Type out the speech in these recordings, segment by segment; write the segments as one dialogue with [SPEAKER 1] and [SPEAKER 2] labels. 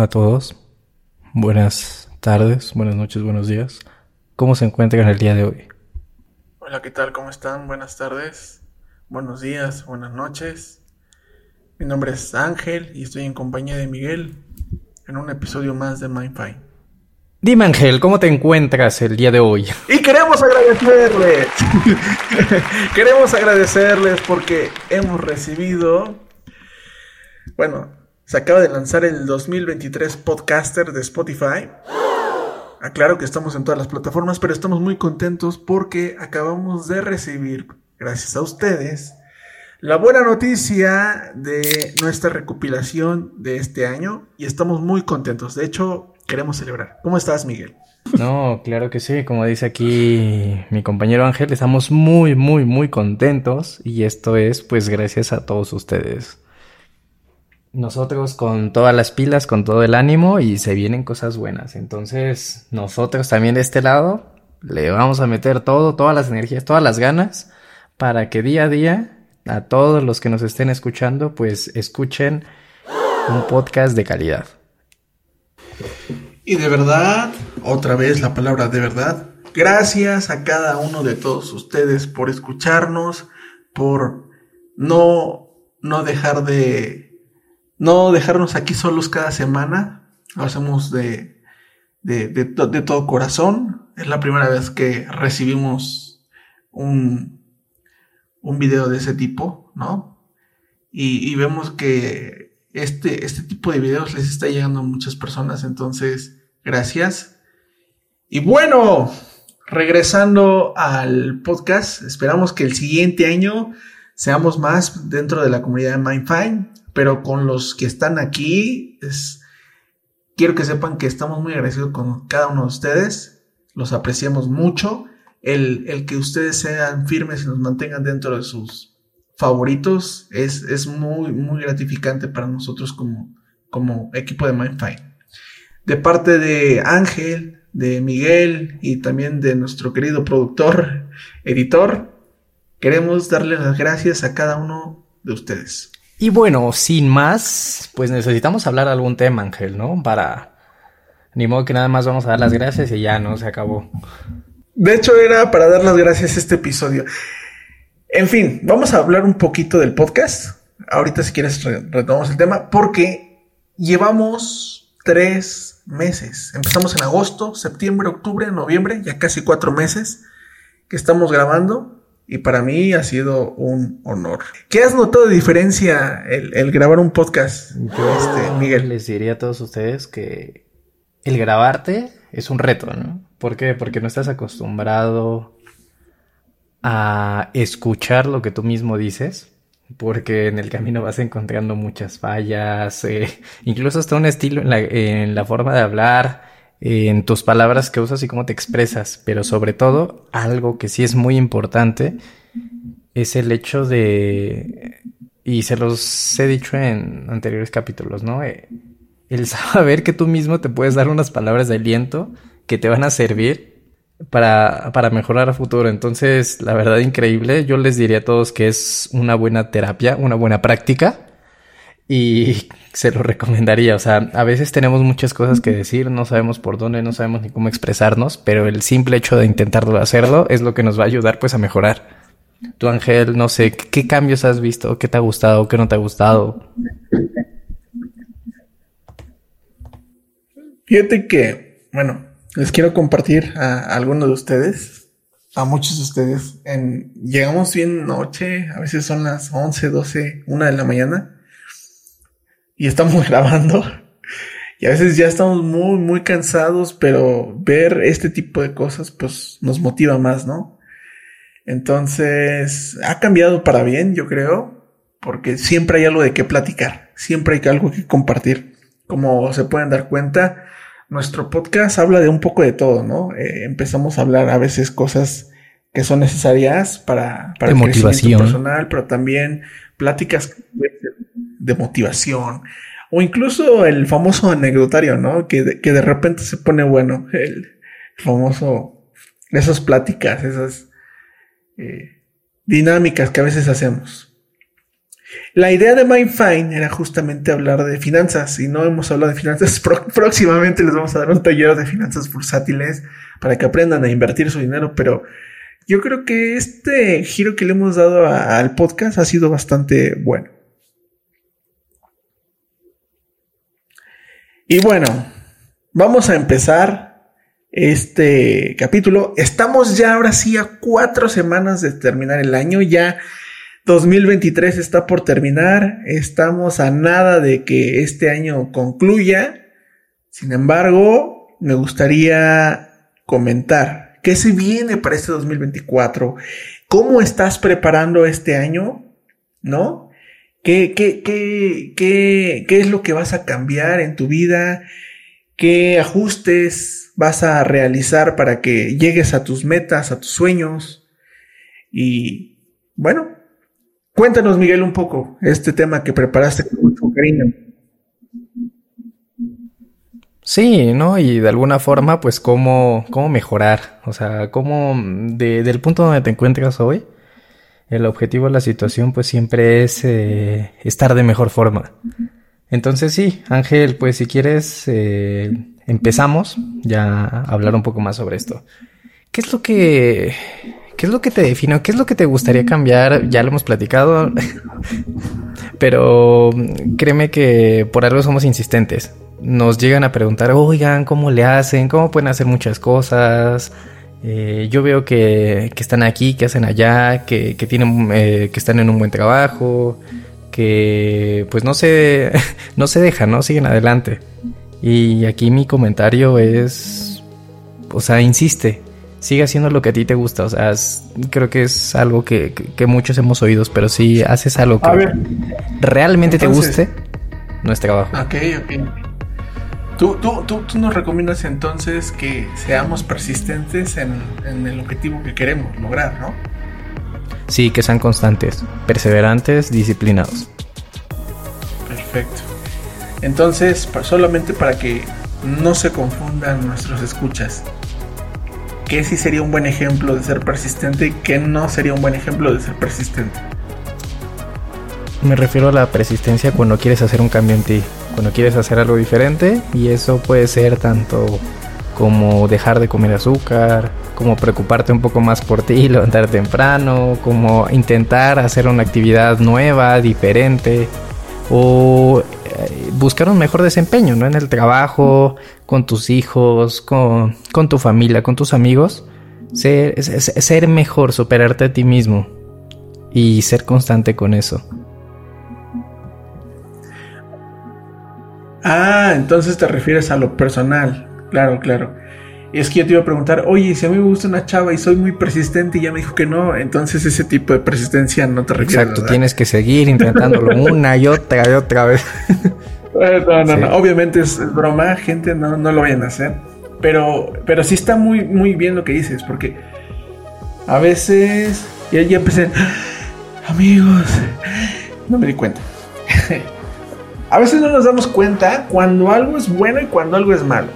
[SPEAKER 1] A todos. Buenas tardes, buenas noches, buenos días. ¿Cómo se encuentran el día de hoy?
[SPEAKER 2] Hola, ¿qué tal? ¿Cómo están? Buenas tardes, buenos días, buenas noches. Mi nombre es Ángel y estoy en compañía de Miguel en un episodio más de Mindfine.
[SPEAKER 1] Dime Ángel, ¿cómo te encuentras el día de hoy?
[SPEAKER 2] Y queremos agradecerles. queremos agradecerles porque hemos recibido, bueno, se acaba de lanzar el 2023 Podcaster de Spotify. Aclaro que estamos en todas las plataformas, pero estamos muy contentos porque acabamos de recibir, gracias a ustedes, la buena noticia de nuestra recopilación de este año y estamos muy contentos. De hecho, queremos celebrar. ¿Cómo estás, Miguel?
[SPEAKER 1] No, claro que sí. Como dice aquí mi compañero Ángel, estamos muy, muy, muy contentos y esto es pues gracias a todos ustedes. Nosotros con todas las pilas, con todo el ánimo y se vienen cosas buenas. Entonces, nosotros también de este lado le vamos a meter todo, todas las energías, todas las ganas para que día a día a todos los que nos estén escuchando, pues escuchen un podcast de calidad.
[SPEAKER 2] Y de verdad, otra vez la palabra de verdad, gracias a cada uno de todos ustedes por escucharnos, por no, no dejar de, no dejarnos aquí solos cada semana, lo hacemos de, de, de, todo corazón, es la primera vez que recibimos un, un video de ese tipo, ¿no? Y, vemos que este, este tipo de videos les está llegando a muchas personas, entonces, gracias. Y bueno, regresando al podcast, esperamos que el siguiente año seamos más dentro de la comunidad de Mindfine, pero con los que están aquí, quiero que sepan que estamos muy agradecidos con cada uno de ustedes, los apreciamos mucho el, que ustedes sean firmes y nos mantengan dentro de sus favoritos es, muy, muy gratificante para nosotros como, equipo de Mindfine. De parte de Ángel, de Miguel y también de nuestro querido productor, editor, queremos darles las gracias a cada uno de ustedes.
[SPEAKER 1] Y bueno, sin más, pues necesitamos hablar algún tema, Ángel, ¿no? Para... Ni modo que nada más vamos a dar las gracias y ya, ¿no? Se acabó.
[SPEAKER 2] De hecho, era para dar las gracias este episodio. En fin, vamos a hablar un poquito del podcast. Ahorita, si quieres, retomamos el tema, porque llevamos tres meses. Empezamos en agosto, septiembre, octubre, noviembre, ya casi cuatro meses que estamos grabando. Y para mí ha sido un honor. ¿Qué has notado de diferencia el, grabar un podcast?
[SPEAKER 1] Yo, este, Miguel. Les diría a todos ustedes que el grabarte es un reto, ¿no? ¿Por qué? Porque no estás acostumbrado a escuchar lo que tú mismo dices, porque en el camino vas encontrando muchas fallas, eh, incluso hasta un estilo en la, forma de hablar, en tus palabras que usas y cómo te expresas, pero sobre todo algo que sí es muy importante es el hecho de, y se los he dicho en anteriores capítulos, ¿no? Eh, el saber que tú mismo te puedes dar unas palabras de aliento que te van a servir para, para mejorar a futuro. Entonces, la verdad, increíble. Yo les diría a todos que es una buena terapia, una buena práctica. Y se lo recomendaría. O sea, a veces tenemos muchas cosas que decir, no sabemos por dónde, no sabemos ni cómo expresarnos, pero el simple hecho de intentarlo hacerlo es lo que nos va a ayudar pues a mejorar. Tu Ángel, no sé, ¿qué cambios has visto? ¿Qué te ha gustado? ¿Qué no te ha gustado?
[SPEAKER 2] Fíjate que, bueno, les quiero compartir a, algunos de ustedes, a muchos de ustedes. En, llegamos bien noche, a veces son las 11, 12, 1 de la mañana y estamos grabando. Y a veces ya estamos muy, muy cansados, pero ver este tipo de cosas, pues nos motiva más, ¿no? Entonces, ha cambiado para bien, yo creo, porque siempre hay algo de qué platicar, siempre hay algo que compartir. Como se pueden dar cuenta, nuestro podcast habla de un poco de todo, ¿no? Eh, empezamos a hablar a veces cosas que son necesarias para, para
[SPEAKER 1] el motivación
[SPEAKER 2] personal, pero también pláticas de motivación o incluso el famoso anecdotario, ¿no? Que de, que de repente se pone bueno, el famoso, esas pláticas, esas eh, dinámicas que a veces hacemos. La idea de MindFine era justamente hablar de finanzas y no hemos hablado de finanzas. próximamente les vamos a dar un taller de finanzas bursátiles para que aprendan a invertir su dinero, pero yo creo que este giro que le hemos dado al podcast ha sido bastante bueno. Y bueno, vamos a empezar este capítulo. Estamos ya ahora sí a cuatro semanas de terminar el año. Ya 2023 está por terminar. Estamos a nada de que este año concluya. Sin embargo, me gustaría comentar qué se viene para este 2024. ¿Cómo estás preparando este año? ¿No? ¿Qué, qué, qué, qué, qué es lo que vas a cambiar en tu vida? ¿Qué ajustes vas a realizar para que llegues a tus metas, a tus sueños? Y bueno, cuéntanos, Miguel, un poco este tema que preparaste con mucho cariño.
[SPEAKER 1] Sí, ¿no? Y de alguna forma, pues, cómo, cómo mejorar. O sea, cómo, de, del punto donde te encuentras hoy, el objetivo de la situación pues siempre es eh, estar de mejor forma. Entonces sí, Ángel, pues si quieres eh, empezamos ya a hablar un poco más sobre esto. ¿Qué es lo que qué es lo que te define? ¿Qué es lo que te gustaría cambiar? Ya lo hemos platicado, pero créeme que por algo somos insistentes. Nos llegan a preguntar, oigan, ¿cómo le hacen? ¿Cómo pueden hacer muchas cosas? Eh, yo veo que, están aquí, que hacen allá, que, tienen, eh, que están en un buen trabajo, que pues no se, no se dejan, ¿no? Siguen adelante. Y aquí mi comentario es, o sea, insiste, sigue haciendo lo que a ti te gusta, o sea, creo que es algo que, muchos hemos oído, pero si haces algo que realmente te guste, no es trabajo.
[SPEAKER 2] Ok, ok. ¿Tú, tú, tú, nos recomiendas entonces que seamos persistentes en, el objetivo que queremos lograr, ¿no?
[SPEAKER 1] Sí, que sean constantes, perseverantes, disciplinados.
[SPEAKER 2] Perfecto. Entonces, solamente para que no se confundan nuestros escuchas, ¿qué sí sería un buen ejemplo de ser persistente y qué no sería un buen ejemplo de ser persistente?
[SPEAKER 1] Me refiero a la persistencia cuando quieres hacer un cambio en ti, cuando quieres hacer algo diferente y eso puede ser tanto como dejar de comer azúcar, como preocuparte un poco más por ti, levantar temprano, como intentar hacer una actividad nueva, diferente o eh, buscar un mejor desempeño, ¿no? En el trabajo, con tus hijos, con, tu familia, con tus amigos. Ser, ser mejor, superarte a ti mismo y ser constante con eso.
[SPEAKER 2] Ah, entonces te refieres a lo personal. Claro, claro. Es que yo te iba a preguntar, oye, si a mí me gusta una chava y soy muy persistente y ya me dijo que no, entonces ese tipo de persistencia no te refiere.
[SPEAKER 1] Exacto, tienes que seguir intentándolo una y otra y otra vez.
[SPEAKER 2] no, no, no, obviamente es broma, gente, no, no lo vayan a hacer. Pero, pero sí está muy, muy bien lo que dices, porque a veces ya, ya empecé, amigos, no me di cuenta. A veces no nos damos cuenta cuando algo es bueno y cuando algo es malo.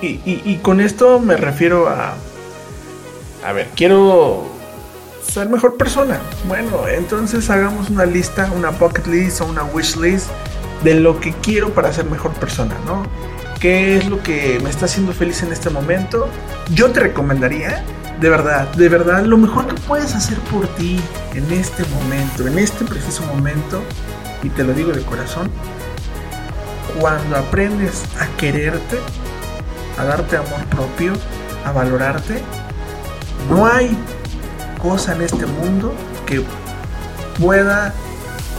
[SPEAKER 2] Y, con esto me refiero a... A ver, quiero ser mejor persona. Bueno, entonces hagamos una lista, una bucket list o una wish list de lo que quiero para ser mejor persona, ¿no? ¿Qué es lo que me está haciendo feliz en este momento? Yo te recomendaría, de verdad, de verdad, lo mejor que puedes hacer por ti en este momento, en este preciso momento, y te lo digo de corazón, cuando aprendes a quererte, a darte amor propio, a valorarte, no hay cosa en este mundo que pueda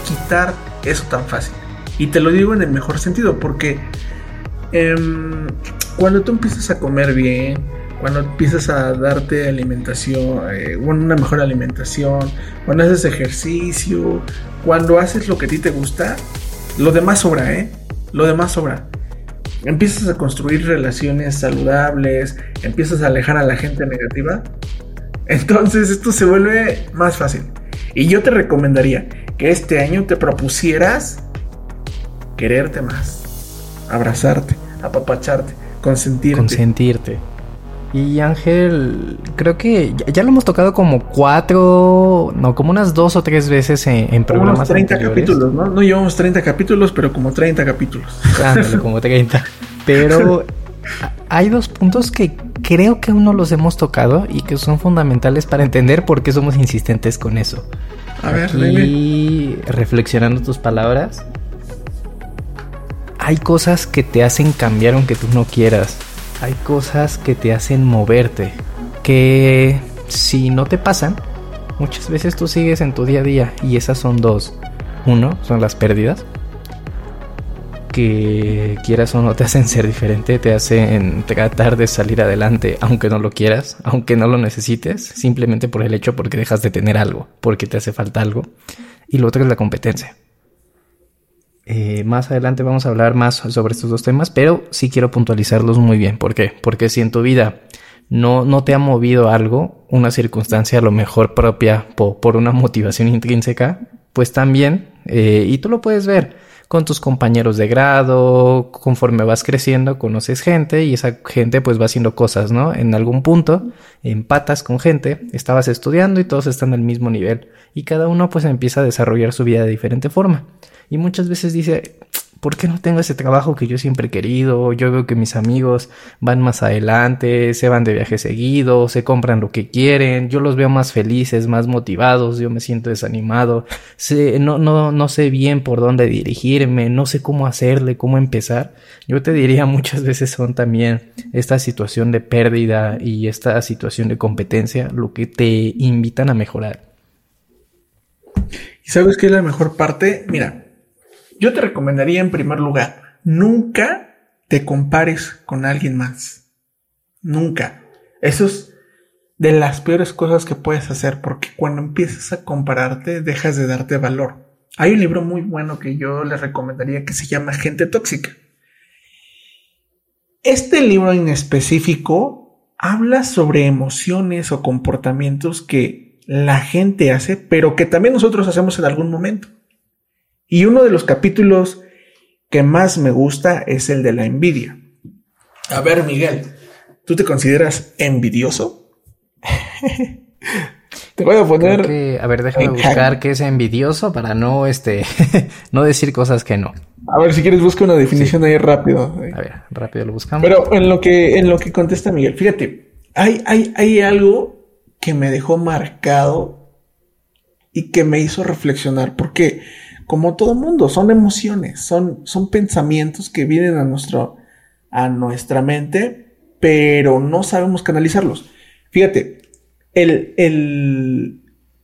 [SPEAKER 2] quitar eso tan fácil. Y te lo digo en el mejor sentido, porque em, cuando tú empiezas a comer bien, cuando empiezas a darte alimentación, eh, una mejor alimentación, cuando haces ejercicio, cuando haces lo que a ti te gusta, lo demás sobra, ¿eh? Lo demás sobra. Empiezas a construir relaciones saludables, empiezas a alejar a la gente negativa. Entonces esto se vuelve más fácil. Y yo te recomendaría que este año te propusieras quererte más, abrazarte, apapacharte, consentirte.
[SPEAKER 1] Consentirte Y Ángel, creo que ya, lo hemos tocado como cuatro, no, como unas dos o tres veces en, en programas. Unos
[SPEAKER 2] 30 capítulos, ¿no? No llevamos 30 capítulos, pero como 30 capítulos.
[SPEAKER 1] como 30. Pero hay dos puntos que creo que aún no los hemos tocado y que son fundamentales para entender por qué somos insistentes con eso. A ver, y reflexionando tus palabras, hay cosas que te hacen cambiar aunque tú no quieras hay cosas que te hacen moverte, que si no te pasan, muchas veces tú sigues en tu día a día y esas son dos. Uno, son las pérdidas, que quieras o no te hacen ser diferente, te hacen tratar de salir adelante aunque no lo quieras, aunque no lo necesites, simplemente por el hecho porque dejas de tener algo, porque te hace falta algo. Y lo otro es la competencia. Eh, más adelante vamos a hablar más sobre estos dos temas, pero sí quiero puntualizarlos muy bien. ¿Por qué? Porque si en tu vida no, no te ha movido algo, una circunstancia a lo mejor propia por una motivación intrínseca, pues también, eh, y tú lo puedes ver con tus compañeros de grado, conforme vas creciendo, conoces gente y esa gente pues va haciendo cosas, ¿no? En algún punto empatas con gente, estabas estudiando y todos están al mismo nivel y cada uno pues empieza a desarrollar su vida de diferente forma. Y muchas veces dice, ¿por qué no tengo ese trabajo que yo siempre he querido? Yo veo que mis amigos van más adelante, se van de viaje seguido, se compran lo que quieren, yo los veo más felices, más motivados, yo me siento desanimado, no, no, no sé bien por dónde dirigirme, no sé cómo hacerle, cómo empezar. Yo te diría muchas veces son también esta situación de pérdida y esta situación de competencia lo que te invitan a mejorar.
[SPEAKER 2] ¿Y sabes qué es la mejor parte? Mira, yo te recomendaría en primer lugar, nunca te compares con alguien más. Nunca. Eso es de las peores cosas que puedes hacer porque cuando empiezas a compararte dejas de darte valor. Hay un libro muy bueno que yo les recomendaría que se llama Gente Tóxica. Este libro en específico habla sobre emociones o comportamientos que la gente hace, pero que también nosotros hacemos en algún momento. Y uno de los capítulos que más me gusta es el de la envidia. A ver, Miguel, ¿tú te consideras envidioso?
[SPEAKER 1] te voy a poner. a ver, déjame buscar qué es envidioso para no, este, no decir cosas que no.
[SPEAKER 2] A ver, si quieres busca una definición ahí rápido.
[SPEAKER 1] A ver, rápido lo buscamos.
[SPEAKER 2] Pero en lo que, en lo que contesta Miguel, fíjate, hay, hay, hay algo que me dejó marcado y que me hizo reflexionar. Porque como todo mundo, son emociones, son, son pensamientos que vienen a, nuestro, a nuestra mente, pero no sabemos canalizarlos. Fíjate, el, el,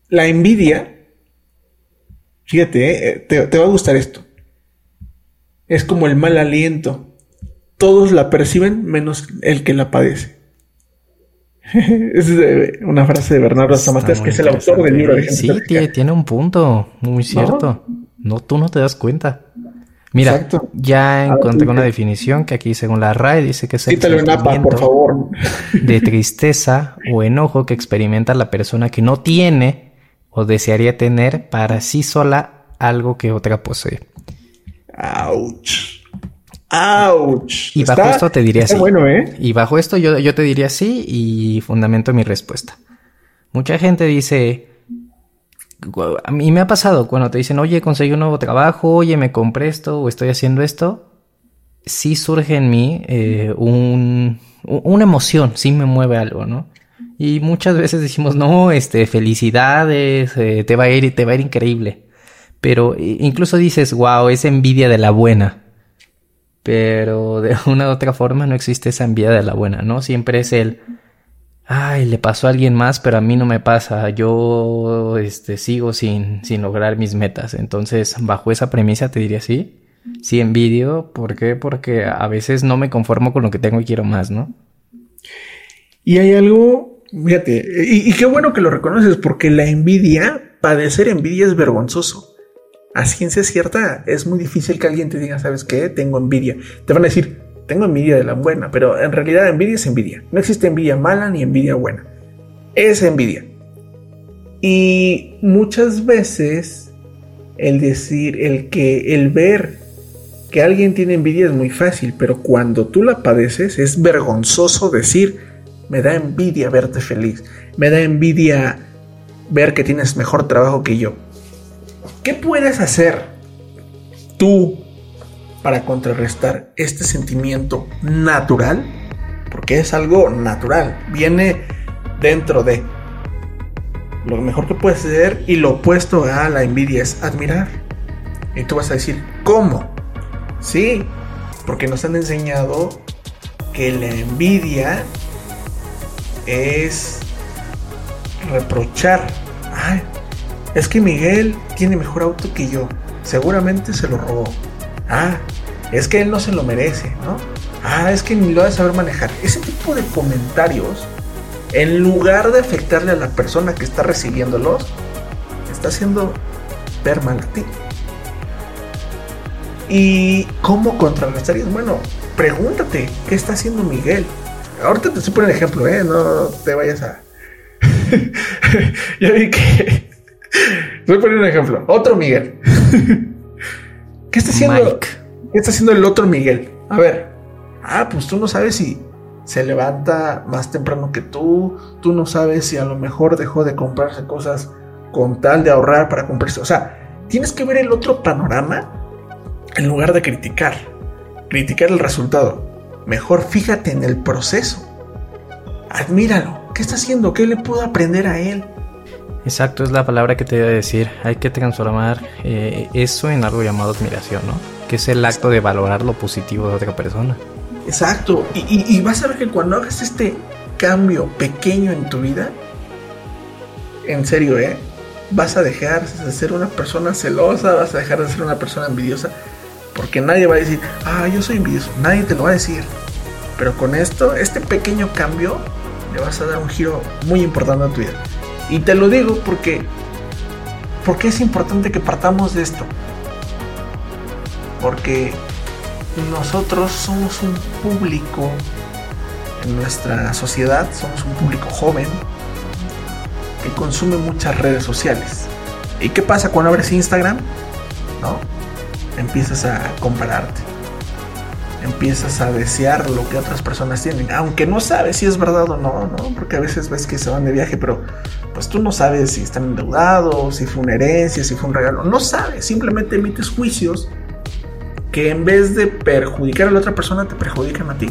[SPEAKER 2] la envidia, fíjate, eh, te, te va a gustar esto. Es como el mal aliento. Todos la perciben menos el que la padece. es una frase de Bernardo Samates, que es el autor del libro de
[SPEAKER 1] Sí, tiene, un punto muy cierto. No, tú no te das cuenta. Mira, ya encontré una definición que aquí según la RAE dice que es el
[SPEAKER 2] sentimiento por favor.
[SPEAKER 1] de tristeza o enojo que experimenta la persona que no tiene o desearía tener para sí sola algo que otra posee.
[SPEAKER 2] Ouch. Ouch.
[SPEAKER 1] Y bajo esto te diría sí. Bueno, ¿eh? Y bajo esto yo, yo te diría sí y fundamento mi respuesta. Mucha gente dice, a mí me ha pasado cuando te dicen, oye, conseguí un nuevo trabajo, oye, me compré esto o estoy haciendo esto, sí surge en mí eh, un, una emoción, sí me mueve algo, ¿no? Y muchas veces decimos, no, este, felicidades, eh, te va a ir, te va a ir increíble. Pero incluso dices, wow, es envidia de la buena. Pero de una u otra forma no existe esa envidia de la buena, ¿no? Siempre es el, ay, le pasó a alguien más, pero a mí no me pasa, yo este, sigo sin, sin lograr mis metas. Entonces, bajo esa premisa te diría sí, sí envidio, ¿por qué? Porque a veces no me conformo con lo que tengo y quiero más, ¿no?
[SPEAKER 2] Y hay algo, fíjate, y, y qué bueno que lo reconoces, porque la envidia, padecer envidia es vergonzoso. A ciencia cierta, es muy difícil que alguien te diga, ¿sabes qué? Tengo envidia. Te van a decir, tengo envidia de la buena, pero en realidad envidia es envidia. No existe envidia mala ni envidia buena. Es envidia. Y muchas veces el decir, el que, el ver que alguien tiene envidia es muy fácil, pero cuando tú la padeces es vergonzoso decir, Me da envidia verte feliz. Me da envidia ver que tienes mejor trabajo que yo. ¿Qué puedes hacer tú para contrarrestar este sentimiento natural? Porque es algo natural. Viene dentro de. Lo mejor que puedes hacer y lo opuesto a la envidia es admirar. Y tú vas a decir, ¿cómo? Sí, porque nos han enseñado que la envidia es reprochar. Ay, es que Miguel tiene mejor auto que yo. Seguramente se lo robó. Ah, es que él no se lo merece, ¿no? Ah, es que ni lo va a saber manejar. Ese tipo de comentarios, en lugar de afectarle a la persona que está recibiéndolos, está haciendo ver mal a ti. ¿Y cómo contrarrestarías? Bueno, pregúntate, ¿qué está haciendo Miguel? Ahorita te estoy poniendo ejemplo, ¿eh? No te vayas a... ya vi que... Estoy poniendo un ejemplo. Otro Miguel. ¿Qué está haciendo? ¿Qué está haciendo el otro Miguel? A ver. Ah, pues tú no sabes si se levanta más temprano que tú. Tú no sabes si a lo mejor dejó de comprarse cosas con tal de ahorrar para comprarse. O sea, tienes que ver el otro panorama en lugar de criticar. Criticar el resultado. Mejor fíjate en el proceso. Admíralo. ¿Qué está haciendo? ¿Qué le puedo aprender a él?
[SPEAKER 1] Exacto, es la palabra que te iba a decir. Hay que transformar eh, eso en algo llamado admiración, ¿no? Que es el acto de valorar lo positivo de otra persona.
[SPEAKER 2] Exacto. Y, y vas a ver que cuando hagas este cambio pequeño en tu vida, en serio, ¿eh? Vas a dejar de ser una persona celosa, vas a dejar de ser una persona envidiosa, porque nadie va a decir, ah, yo soy envidioso. Nadie te lo va a decir. Pero con esto, este pequeño cambio, le vas a dar un giro muy importante a tu vida. Y te lo digo porque, porque es importante que partamos de esto. Porque nosotros somos un público en nuestra sociedad, somos un público joven que consume muchas redes sociales. ¿Y qué pasa cuando abres Instagram? ¿No? Empiezas a compararte. Empiezas a desear lo que otras personas tienen, aunque no sabes si es verdad o no, ¿no? Porque a veces ves que se van de viaje, pero pues tú no sabes si están endeudados, si fue una herencia, si fue un regalo. No sabes, simplemente emites juicios que en vez de perjudicar a la otra persona te perjudican a ti.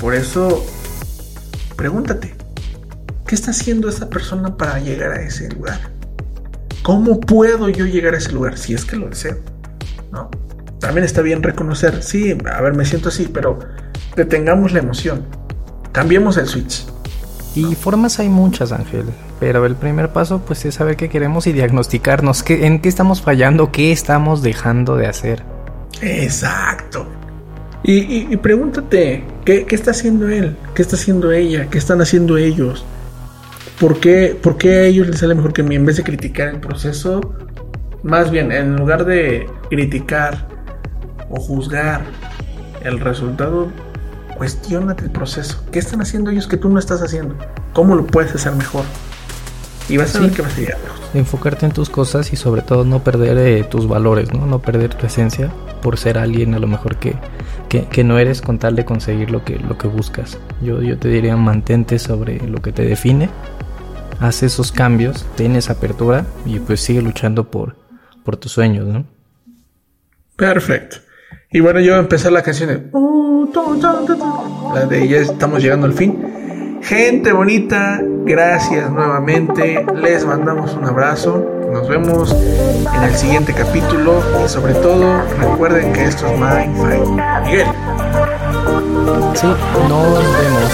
[SPEAKER 2] Por eso, pregúntate, ¿qué está haciendo esa persona para llegar a ese lugar? ¿Cómo puedo yo llegar a ese lugar si es que lo deseo? ¿No? También está bien reconocer, sí, a ver, me siento así, pero detengamos la emoción. Cambiemos el switch.
[SPEAKER 1] Y formas hay muchas, Ángel, pero el primer paso pues es saber qué queremos y diagnosticarnos, qué, en qué estamos fallando, qué estamos dejando de hacer.
[SPEAKER 2] Exacto. Y, pregúntate, ¿qué, ¿qué, está haciendo él? ¿Qué está haciendo ella? ¿Qué están haciendo ellos? ¿Por qué, ¿Por qué a ellos les sale mejor que mí? En vez de criticar el proceso, más bien, en lugar de criticar o juzgar el resultado, cuestionate el proceso. ¿Qué están haciendo ellos que tú no estás haciendo? ¿Cómo lo puedes hacer mejor? Y vas a ver que vas a llegar.
[SPEAKER 1] Enfocarte en tus cosas y sobre todo no perder eh, tus valores, ¿no? No perder tu esencia por ser alguien a lo mejor que, que, no eres con tal de conseguir lo que, lo que buscas. Yo, yo te diría mantente sobre lo que te define, haz esos cambios, tienes apertura y pues sigue luchando por, por tus sueños, ¿no?
[SPEAKER 2] Perfecto. Y bueno, yo empecé la canción de... La de ya estamos llegando al fin. Gente bonita, gracias nuevamente. Les mandamos un abrazo. Nos vemos en el siguiente capítulo. Y sobre todo, recuerden que esto es Mind Fight. Miguel.
[SPEAKER 1] Sí, nos vemos.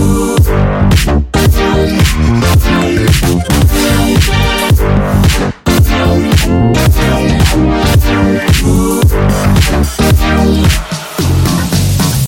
[SPEAKER 1] Ooh.